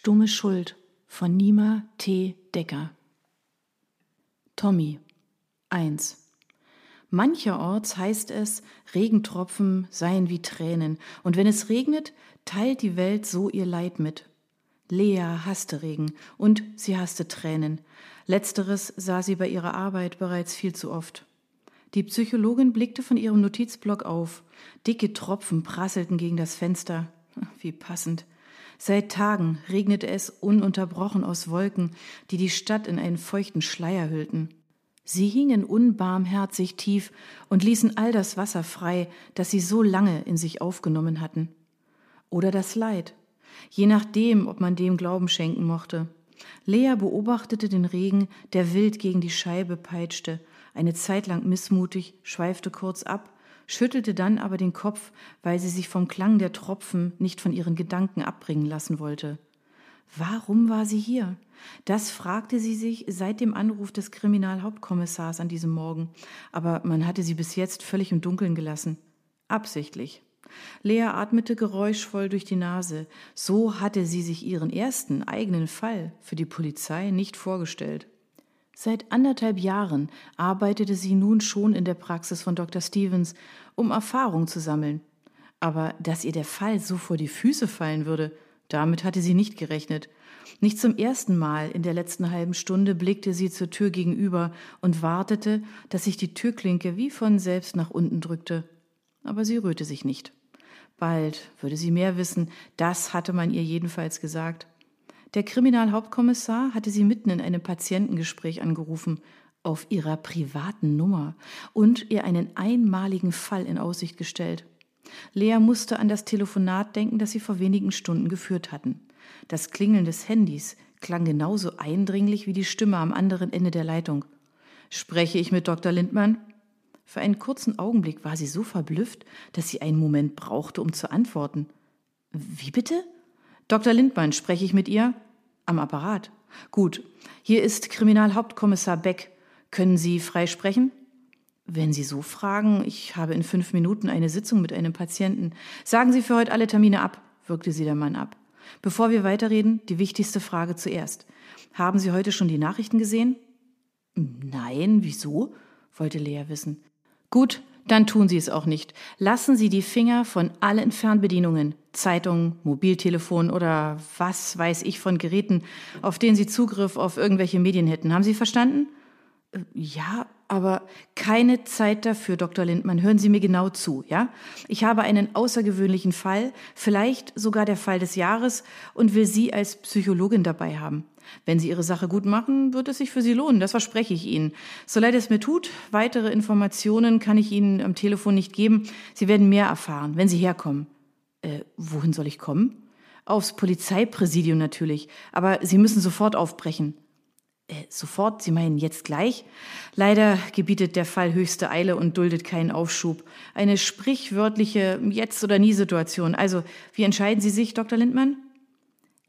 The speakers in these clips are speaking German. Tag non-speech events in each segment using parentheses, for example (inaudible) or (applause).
Stumme Schuld von Nima T. Decker. Tommy 1. Mancherorts heißt es, Regentropfen seien wie Tränen, und wenn es regnet, teilt die Welt so ihr Leid mit. Lea hasste Regen und sie hasste Tränen. Letzteres sah sie bei ihrer Arbeit bereits viel zu oft. Die Psychologin blickte von ihrem Notizblock auf. Dicke Tropfen prasselten gegen das Fenster. Wie passend. Seit Tagen regnete es ununterbrochen aus Wolken, die die Stadt in einen feuchten Schleier hüllten. Sie hingen unbarmherzig tief und ließen all das Wasser frei, das sie so lange in sich aufgenommen hatten. Oder das Leid, je nachdem, ob man dem Glauben schenken mochte. Lea beobachtete den Regen, der wild gegen die Scheibe peitschte, eine Zeit lang missmutig, schweifte kurz ab schüttelte dann aber den Kopf, weil sie sich vom Klang der Tropfen nicht von ihren Gedanken abbringen lassen wollte. Warum war sie hier? Das fragte sie sich seit dem Anruf des Kriminalhauptkommissars an diesem Morgen, aber man hatte sie bis jetzt völlig im Dunkeln gelassen. Absichtlich. Lea atmete geräuschvoll durch die Nase. So hatte sie sich ihren ersten eigenen Fall für die Polizei nicht vorgestellt. Seit anderthalb Jahren arbeitete sie nun schon in der Praxis von Dr. Stevens, um Erfahrung zu sammeln. Aber dass ihr der Fall so vor die Füße fallen würde, damit hatte sie nicht gerechnet. Nicht zum ersten Mal in der letzten halben Stunde blickte sie zur Tür gegenüber und wartete, dass sich die Türklinke wie von selbst nach unten drückte. Aber sie rührte sich nicht. Bald würde sie mehr wissen, das hatte man ihr jedenfalls gesagt. Der Kriminalhauptkommissar hatte sie mitten in einem Patientengespräch angerufen, auf ihrer privaten Nummer, und ihr einen einmaligen Fall in Aussicht gestellt. Lea musste an das Telefonat denken, das sie vor wenigen Stunden geführt hatten. Das Klingeln des Handys klang genauso eindringlich wie die Stimme am anderen Ende der Leitung. Spreche ich mit Dr. Lindmann? Für einen kurzen Augenblick war sie so verblüfft, dass sie einen Moment brauchte, um zu antworten. Wie bitte? Dr. Lindmann, spreche ich mit ihr? Am Apparat. Gut. Hier ist Kriminalhauptkommissar Beck. Können Sie frei sprechen? Wenn Sie so fragen, ich habe in fünf Minuten eine Sitzung mit einem Patienten. Sagen Sie für heute alle Termine ab, wirkte sie der Mann ab. Bevor wir weiterreden, die wichtigste Frage zuerst. Haben Sie heute schon die Nachrichten gesehen? Nein, wieso? wollte Lea wissen. Gut, dann tun Sie es auch nicht. Lassen Sie die Finger von allen Fernbedienungen, Zeitungen, Mobiltelefon oder was weiß ich von Geräten, auf denen Sie Zugriff auf irgendwelche Medien hätten. Haben Sie verstanden? Äh, ja, aber keine Zeit dafür, Dr. Lindmann. Hören Sie mir genau zu, ja? Ich habe einen außergewöhnlichen Fall, vielleicht sogar der Fall des Jahres und will Sie als Psychologin dabei haben. Wenn Sie Ihre Sache gut machen, wird es sich für Sie lohnen, das verspreche ich Ihnen. So leid es mir tut, weitere Informationen kann ich Ihnen am Telefon nicht geben. Sie werden mehr erfahren, wenn Sie herkommen. Äh, wohin soll ich kommen? Aufs Polizeipräsidium natürlich, aber Sie müssen sofort aufbrechen. Äh, sofort, Sie meinen jetzt gleich? Leider gebietet der Fall höchste Eile und duldet keinen Aufschub. Eine sprichwörtliche Jetzt- oder Nie-Situation. Also, wie entscheiden Sie sich, Dr. Lindmann?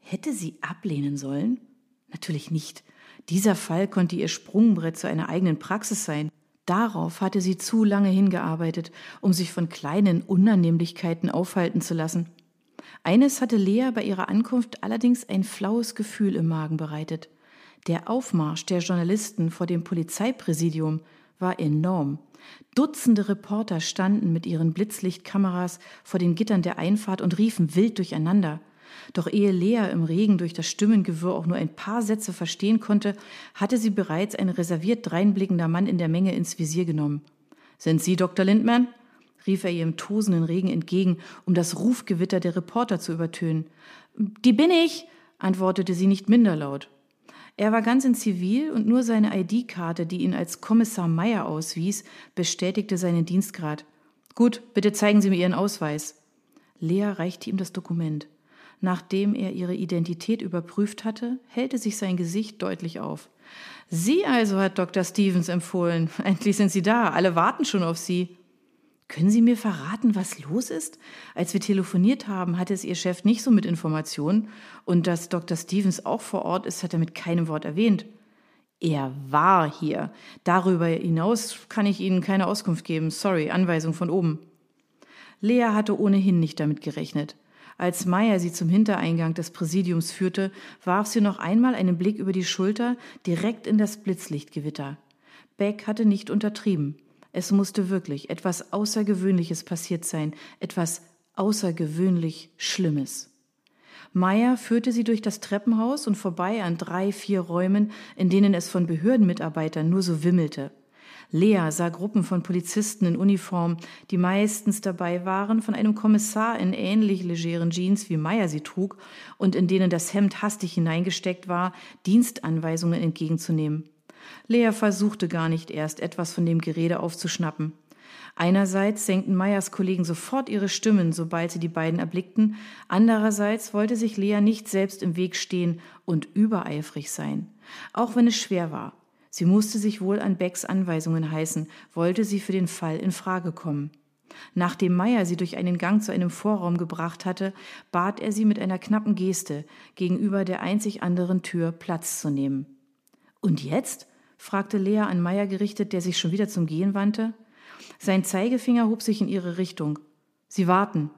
Hätte sie ablehnen sollen? Natürlich nicht. Dieser Fall konnte ihr Sprungbrett zu einer eigenen Praxis sein. Darauf hatte sie zu lange hingearbeitet, um sich von kleinen Unannehmlichkeiten aufhalten zu lassen. Eines hatte Lea bei ihrer Ankunft allerdings ein flaues Gefühl im Magen bereitet. Der Aufmarsch der Journalisten vor dem Polizeipräsidium war enorm. Dutzende Reporter standen mit ihren Blitzlichtkameras vor den Gittern der Einfahrt und riefen wild durcheinander. Doch ehe Lea im Regen durch das Stimmengewirr auch nur ein paar Sätze verstehen konnte, hatte sie bereits ein reserviert dreinblickender Mann in der Menge ins Visier genommen. Sind Sie Dr. Lindman? rief er ihr im tosenden Regen entgegen, um das Rufgewitter der Reporter zu übertönen. Die bin ich, antwortete sie nicht minder laut. Er war ganz in Zivil und nur seine ID-Karte, die ihn als Kommissar Meyer auswies, bestätigte seinen Dienstgrad. Gut, bitte zeigen Sie mir Ihren Ausweis. Lea reichte ihm das Dokument. Nachdem er ihre Identität überprüft hatte, hellte sich sein Gesicht deutlich auf. Sie also hat Dr. Stevens empfohlen. (laughs) Endlich sind Sie da. Alle warten schon auf Sie. Können Sie mir verraten, was los ist? Als wir telefoniert haben, hatte es Ihr Chef nicht so mit Informationen. Und dass Dr. Stevens auch vor Ort ist, hat er mit keinem Wort erwähnt. Er war hier. Darüber hinaus kann ich Ihnen keine Auskunft geben. Sorry, Anweisung von oben. Lea hatte ohnehin nicht damit gerechnet. Als Meyer sie zum Hintereingang des Präsidiums führte, warf sie noch einmal einen Blick über die Schulter direkt in das Blitzlichtgewitter. Beck hatte nicht untertrieben. Es musste wirklich etwas Außergewöhnliches passiert sein, etwas außergewöhnlich Schlimmes. Meyer führte sie durch das Treppenhaus und vorbei an drei, vier Räumen, in denen es von Behördenmitarbeitern nur so wimmelte. Lea sah Gruppen von Polizisten in Uniform, die meistens dabei waren, von einem Kommissar in ähnlich legeren Jeans wie Meyer sie trug und in denen das Hemd hastig hineingesteckt war, Dienstanweisungen entgegenzunehmen. Lea versuchte gar nicht erst, etwas von dem Gerede aufzuschnappen. Einerseits senkten Meyers Kollegen sofort ihre Stimmen, sobald sie die beiden erblickten, andererseits wollte sich Lea nicht selbst im Weg stehen und übereifrig sein, auch wenn es schwer war. Sie musste sich wohl an Becks Anweisungen heißen, wollte sie für den Fall in Frage kommen. Nachdem Meyer sie durch einen Gang zu einem Vorraum gebracht hatte, bat er sie mit einer knappen Geste, gegenüber der einzig anderen Tür Platz zu nehmen. Und jetzt? Fragte Lea an Meyer gerichtet, der sich schon wieder zum Gehen wandte. Sein Zeigefinger hob sich in ihre Richtung. Sie warten.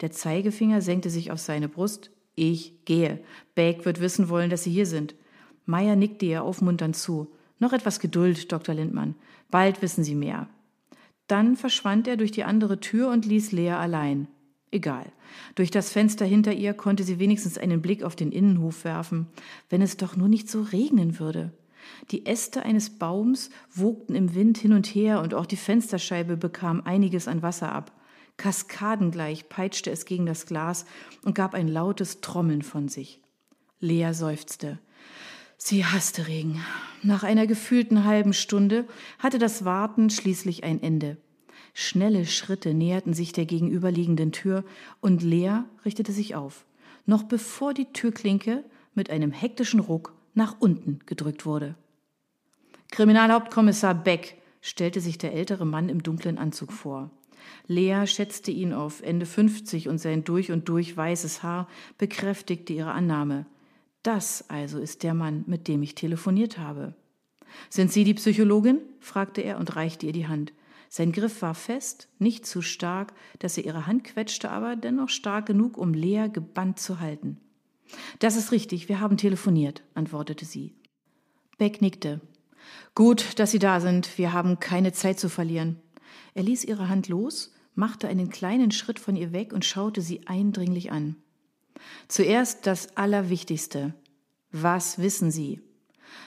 Der Zeigefinger senkte sich auf seine Brust. Ich gehe. Beck wird wissen wollen, dass Sie hier sind. Meyer nickte ihr aufmunternd zu. Noch etwas Geduld, Dr. Lindmann. Bald wissen Sie mehr. Dann verschwand er durch die andere Tür und ließ Lea allein. Egal. Durch das Fenster hinter ihr konnte sie wenigstens einen Blick auf den Innenhof werfen. Wenn es doch nur nicht so regnen würde. Die Äste eines Baums wogten im Wind hin und her und auch die Fensterscheibe bekam einiges an Wasser ab. Kaskadengleich peitschte es gegen das Glas und gab ein lautes Trommeln von sich. Lea seufzte. Sie hasste Regen. Nach einer gefühlten halben Stunde hatte das Warten schließlich ein Ende. Schnelle Schritte näherten sich der gegenüberliegenden Tür und Lea richtete sich auf, noch bevor die Türklinke mit einem hektischen Ruck nach unten gedrückt wurde. Kriminalhauptkommissar Beck, stellte sich der ältere Mann im dunklen Anzug vor. Lea schätzte ihn auf Ende 50 und sein durch und durch weißes Haar bekräftigte ihre Annahme. Das also ist der Mann, mit dem ich telefoniert habe. Sind Sie die Psychologin? fragte er und reichte ihr die Hand. Sein Griff war fest, nicht zu stark, dass er ihre Hand quetschte, aber dennoch stark genug, um Lea gebannt zu halten. Das ist richtig, wir haben telefoniert, antwortete sie. Beck nickte. Gut, dass Sie da sind, wir haben keine Zeit zu verlieren. Er ließ ihre Hand los, machte einen kleinen Schritt von ihr weg und schaute sie eindringlich an. Zuerst das Allerwichtigste. Was wissen Sie?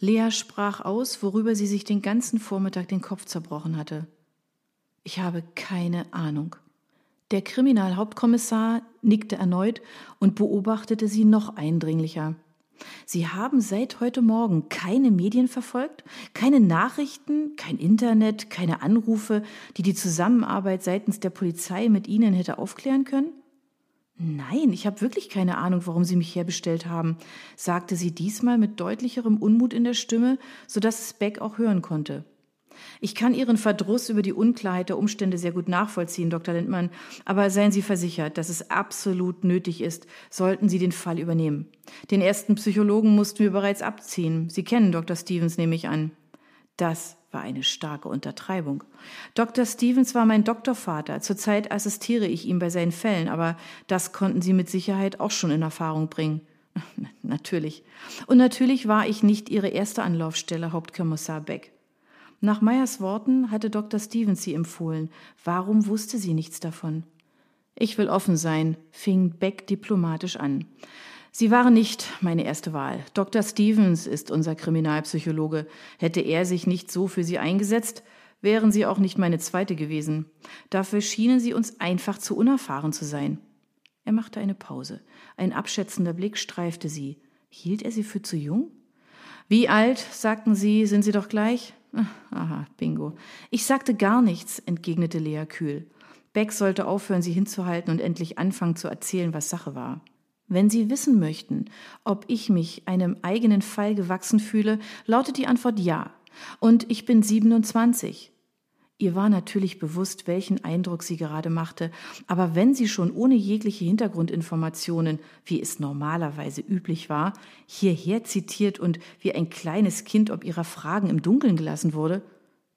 Lea sprach aus, worüber sie sich den ganzen Vormittag den Kopf zerbrochen hatte. Ich habe keine Ahnung. Der Kriminalhauptkommissar nickte erneut und beobachtete sie noch eindringlicher. Sie haben seit heute Morgen keine Medien verfolgt, keine Nachrichten, kein Internet, keine Anrufe, die die Zusammenarbeit seitens der Polizei mit Ihnen hätte aufklären können? Nein, ich habe wirklich keine Ahnung, warum Sie mich herbestellt haben, sagte sie diesmal mit deutlicherem Unmut in der Stimme, so dass es Beck auch hören konnte. Ich kann Ihren Verdruss über die Unklarheit der Umstände sehr gut nachvollziehen, Dr. Lindmann, aber seien Sie versichert, dass es absolut nötig ist, sollten Sie den Fall übernehmen. Den ersten Psychologen mussten wir bereits abziehen. Sie kennen Dr. Stevens, nehme ich an. Das war eine starke Untertreibung. Dr. Stevens war mein Doktorvater. Zurzeit assistiere ich ihm bei seinen Fällen, aber das konnten Sie mit Sicherheit auch schon in Erfahrung bringen. (laughs) Natürlich. Und natürlich war ich nicht Ihre erste Anlaufstelle, Hauptkommissar Beck. Nach Meyers Worten hatte Dr. Stevens sie empfohlen. Warum wusste sie nichts davon? Ich will offen sein, fing Beck diplomatisch an. Sie waren nicht meine erste Wahl. Dr. Stevens ist unser Kriminalpsychologe. Hätte er sich nicht so für Sie eingesetzt, wären Sie auch nicht meine zweite gewesen. Dafür schienen Sie uns einfach zu unerfahren zu sein. Er machte eine Pause. Ein abschätzender Blick streifte sie. Hielt er sie für zu jung? Wie alt, sagten Sie, sind Sie doch gleich? Aha, bingo. Ich sagte gar nichts, entgegnete Lea kühl. Beck sollte aufhören, sie hinzuhalten und endlich anfangen zu erzählen, was Sache war. Wenn Sie wissen möchten, ob ich mich einem eigenen Fall gewachsen fühle, lautet die Antwort ja. Und ich bin 27. Ihr war natürlich bewusst, welchen Eindruck sie gerade machte, aber wenn sie schon ohne jegliche Hintergrundinformationen, wie es normalerweise üblich war, hierher zitiert und wie ein kleines Kind ob ihrer Fragen im Dunkeln gelassen wurde,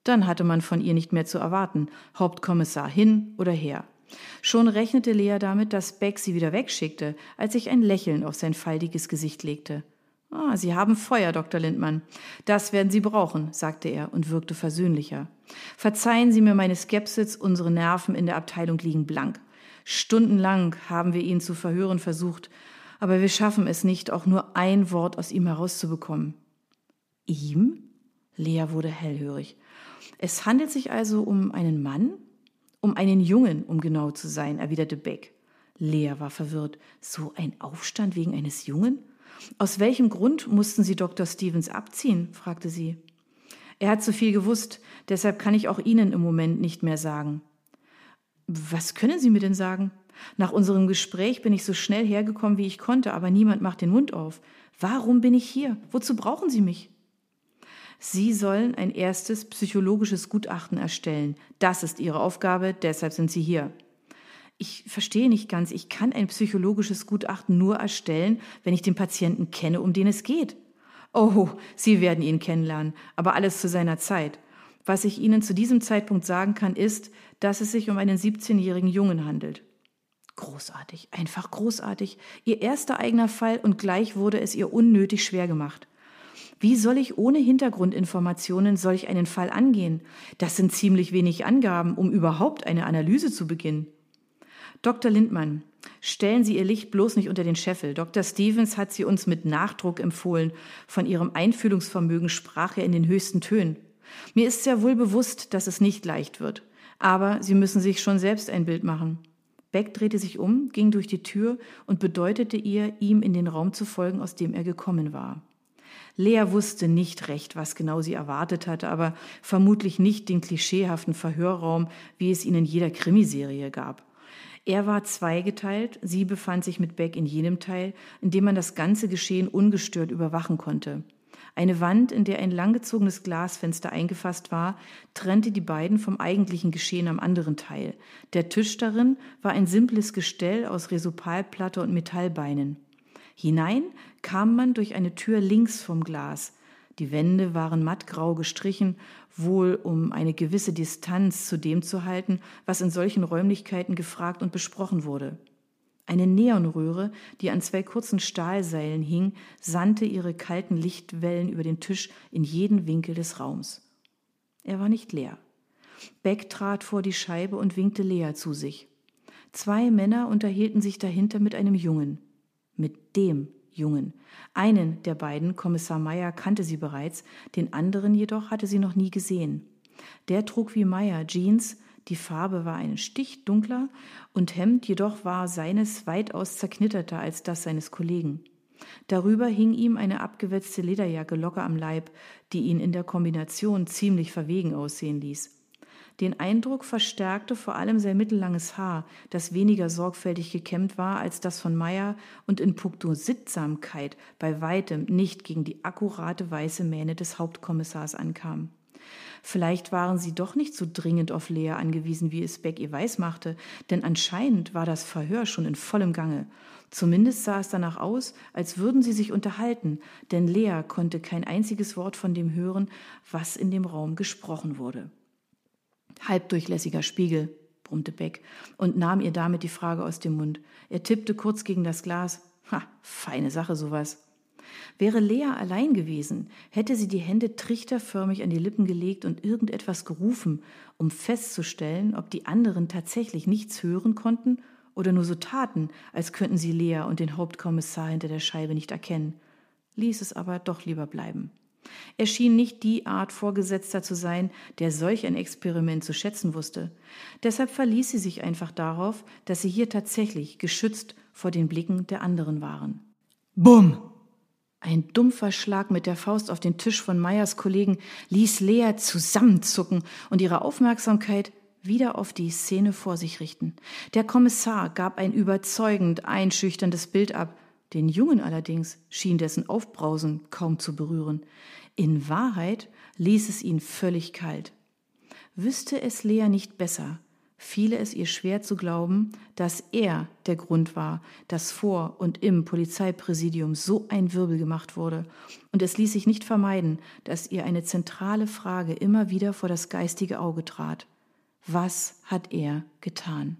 dann hatte man von ihr nicht mehr zu erwarten, Hauptkommissar hin oder her. Schon rechnete Lea damit, dass Beck sie wieder wegschickte, als sich ein Lächeln auf sein faltiges Gesicht legte. Ah, Sie haben Feuer, Dr. Lindmann. Das werden Sie brauchen, sagte er und wirkte versöhnlicher. Verzeihen Sie mir meine Skepsis, unsere Nerven in der Abteilung liegen blank. Stundenlang haben wir ihn zu verhören versucht, aber wir schaffen es nicht, auch nur ein Wort aus ihm herauszubekommen. Ihm? Lea wurde hellhörig. Es handelt sich also um einen Mann? Um einen Jungen, um genau zu sein, erwiderte Beck. Lea war verwirrt. So ein Aufstand wegen eines Jungen? Aus welchem Grund mussten Sie Dr. Stevens abziehen? fragte sie. Er hat zu viel gewusst, deshalb kann ich auch Ihnen im Moment nicht mehr sagen. Was können Sie mir denn sagen? Nach unserem Gespräch bin ich so schnell hergekommen, wie ich konnte, aber niemand macht den Mund auf. Warum bin ich hier? Wozu brauchen Sie mich? Sie sollen ein erstes psychologisches Gutachten erstellen. Das ist Ihre Aufgabe, deshalb sind Sie hier ich verstehe nicht ganz, ich kann ein psychologisches Gutachten nur erstellen, wenn ich den Patienten kenne, um den es geht. Oh, Sie werden ihn kennenlernen, aber alles zu seiner Zeit. Was ich Ihnen zu diesem Zeitpunkt sagen kann, ist, dass es sich um einen 17-jährigen Jungen handelt. Großartig, einfach großartig. Ihr erster eigener Fall und gleich wurde es ihr unnötig schwer gemacht. Wie soll ich ohne Hintergrundinformationen solch einen Fall angehen? Das sind ziemlich wenig Angaben, um überhaupt eine Analyse zu beginnen. Dr. Lindmann, stellen Sie Ihr Licht bloß nicht unter den Scheffel. Dr. Stevens hat sie uns mit Nachdruck empfohlen. Von Ihrem Einfühlungsvermögen sprach er in den höchsten Tönen. Mir ist sehr wohl bewusst, dass es nicht leicht wird. Aber Sie müssen sich schon selbst ein Bild machen. Beck drehte sich um, ging durch die Tür und bedeutete ihr, ihm in den Raum zu folgen, aus dem er gekommen war. Lea wusste nicht recht, was genau sie erwartet hatte, aber vermutlich nicht den klischeehaften Verhörraum, wie es ihn in jeder Krimiserie gab. Er war zweigeteilt, sie befand sich mit Beck in jenem Teil, in dem man das ganze Geschehen ungestört überwachen konnte. Eine Wand, in der ein langgezogenes Glasfenster eingefasst war, trennte die beiden vom eigentlichen Geschehen am anderen Teil. Der Tisch darin war ein simples Gestell aus Resopalplatte und Metallbeinen. Hinein kam man durch eine Tür links vom Glas. Die Wände waren mattgrau gestrichen wohl um eine gewisse Distanz zu dem zu halten, was in solchen Räumlichkeiten gefragt und besprochen wurde. Eine Neonröhre, die an zwei kurzen Stahlseilen hing, sandte ihre kalten Lichtwellen über den Tisch in jeden Winkel des Raums. Er war nicht leer. Beck trat vor die Scheibe und winkte Lea zu sich. Zwei Männer unterhielten sich dahinter mit einem Jungen. Mit dem Jungen. Einen der beiden, Kommissar Meyer, kannte sie bereits, den anderen jedoch hatte sie noch nie gesehen. Der trug wie Meyer Jeans, die Farbe war ein Stich dunkler und Hemd jedoch war seines weitaus zerknitterter als das seines Kollegen. Darüber hing ihm eine abgewetzte Lederjacke locker am Leib, die ihn in der Kombination ziemlich verwegen aussehen ließ. Den Eindruck verstärkte vor allem sein mittellanges Haar, das weniger sorgfältig gekämmt war als das von Meyer und in puncto Sittsamkeit bei weitem nicht gegen die akkurate weiße Mähne des Hauptkommissars ankam. Vielleicht waren sie doch nicht so dringend auf Lea angewiesen, wie es Beck ihr weismachte, denn anscheinend war das Verhör schon in vollem Gange. Zumindest sah es danach aus, als würden sie sich unterhalten, denn Lea konnte kein einziges Wort von dem hören, was in dem Raum gesprochen wurde. Halbdurchlässiger Spiegel, brummte Beck und nahm ihr damit die Frage aus dem Mund. Er tippte kurz gegen das Glas. Ha, feine Sache sowas. Wäre Lea allein gewesen, hätte sie die Hände trichterförmig an die Lippen gelegt und irgendetwas gerufen, um festzustellen, ob die anderen tatsächlich nichts hören konnten oder nur so taten, als könnten sie Lea und den Hauptkommissar hinter der Scheibe nicht erkennen, ließ es aber doch lieber bleiben. Er schien nicht die Art Vorgesetzter zu sein, der solch ein Experiment zu schätzen wusste. Deshalb verließ sie sich einfach darauf, dass sie hier tatsächlich geschützt vor den Blicken der anderen waren. Bumm! Ein dumpfer Schlag mit der Faust auf den Tisch von Meyers Kollegen ließ Lea zusammenzucken und ihre Aufmerksamkeit wieder auf die Szene vor sich richten. Der Kommissar gab ein überzeugend einschüchterndes Bild ab, den Jungen allerdings schien dessen Aufbrausen kaum zu berühren. In Wahrheit ließ es ihn völlig kalt. Wüsste es Lea nicht besser, fiele es ihr schwer zu glauben, dass er der Grund war, dass vor und im Polizeipräsidium so ein Wirbel gemacht wurde, und es ließ sich nicht vermeiden, dass ihr eine zentrale Frage immer wieder vor das geistige Auge trat. Was hat er getan?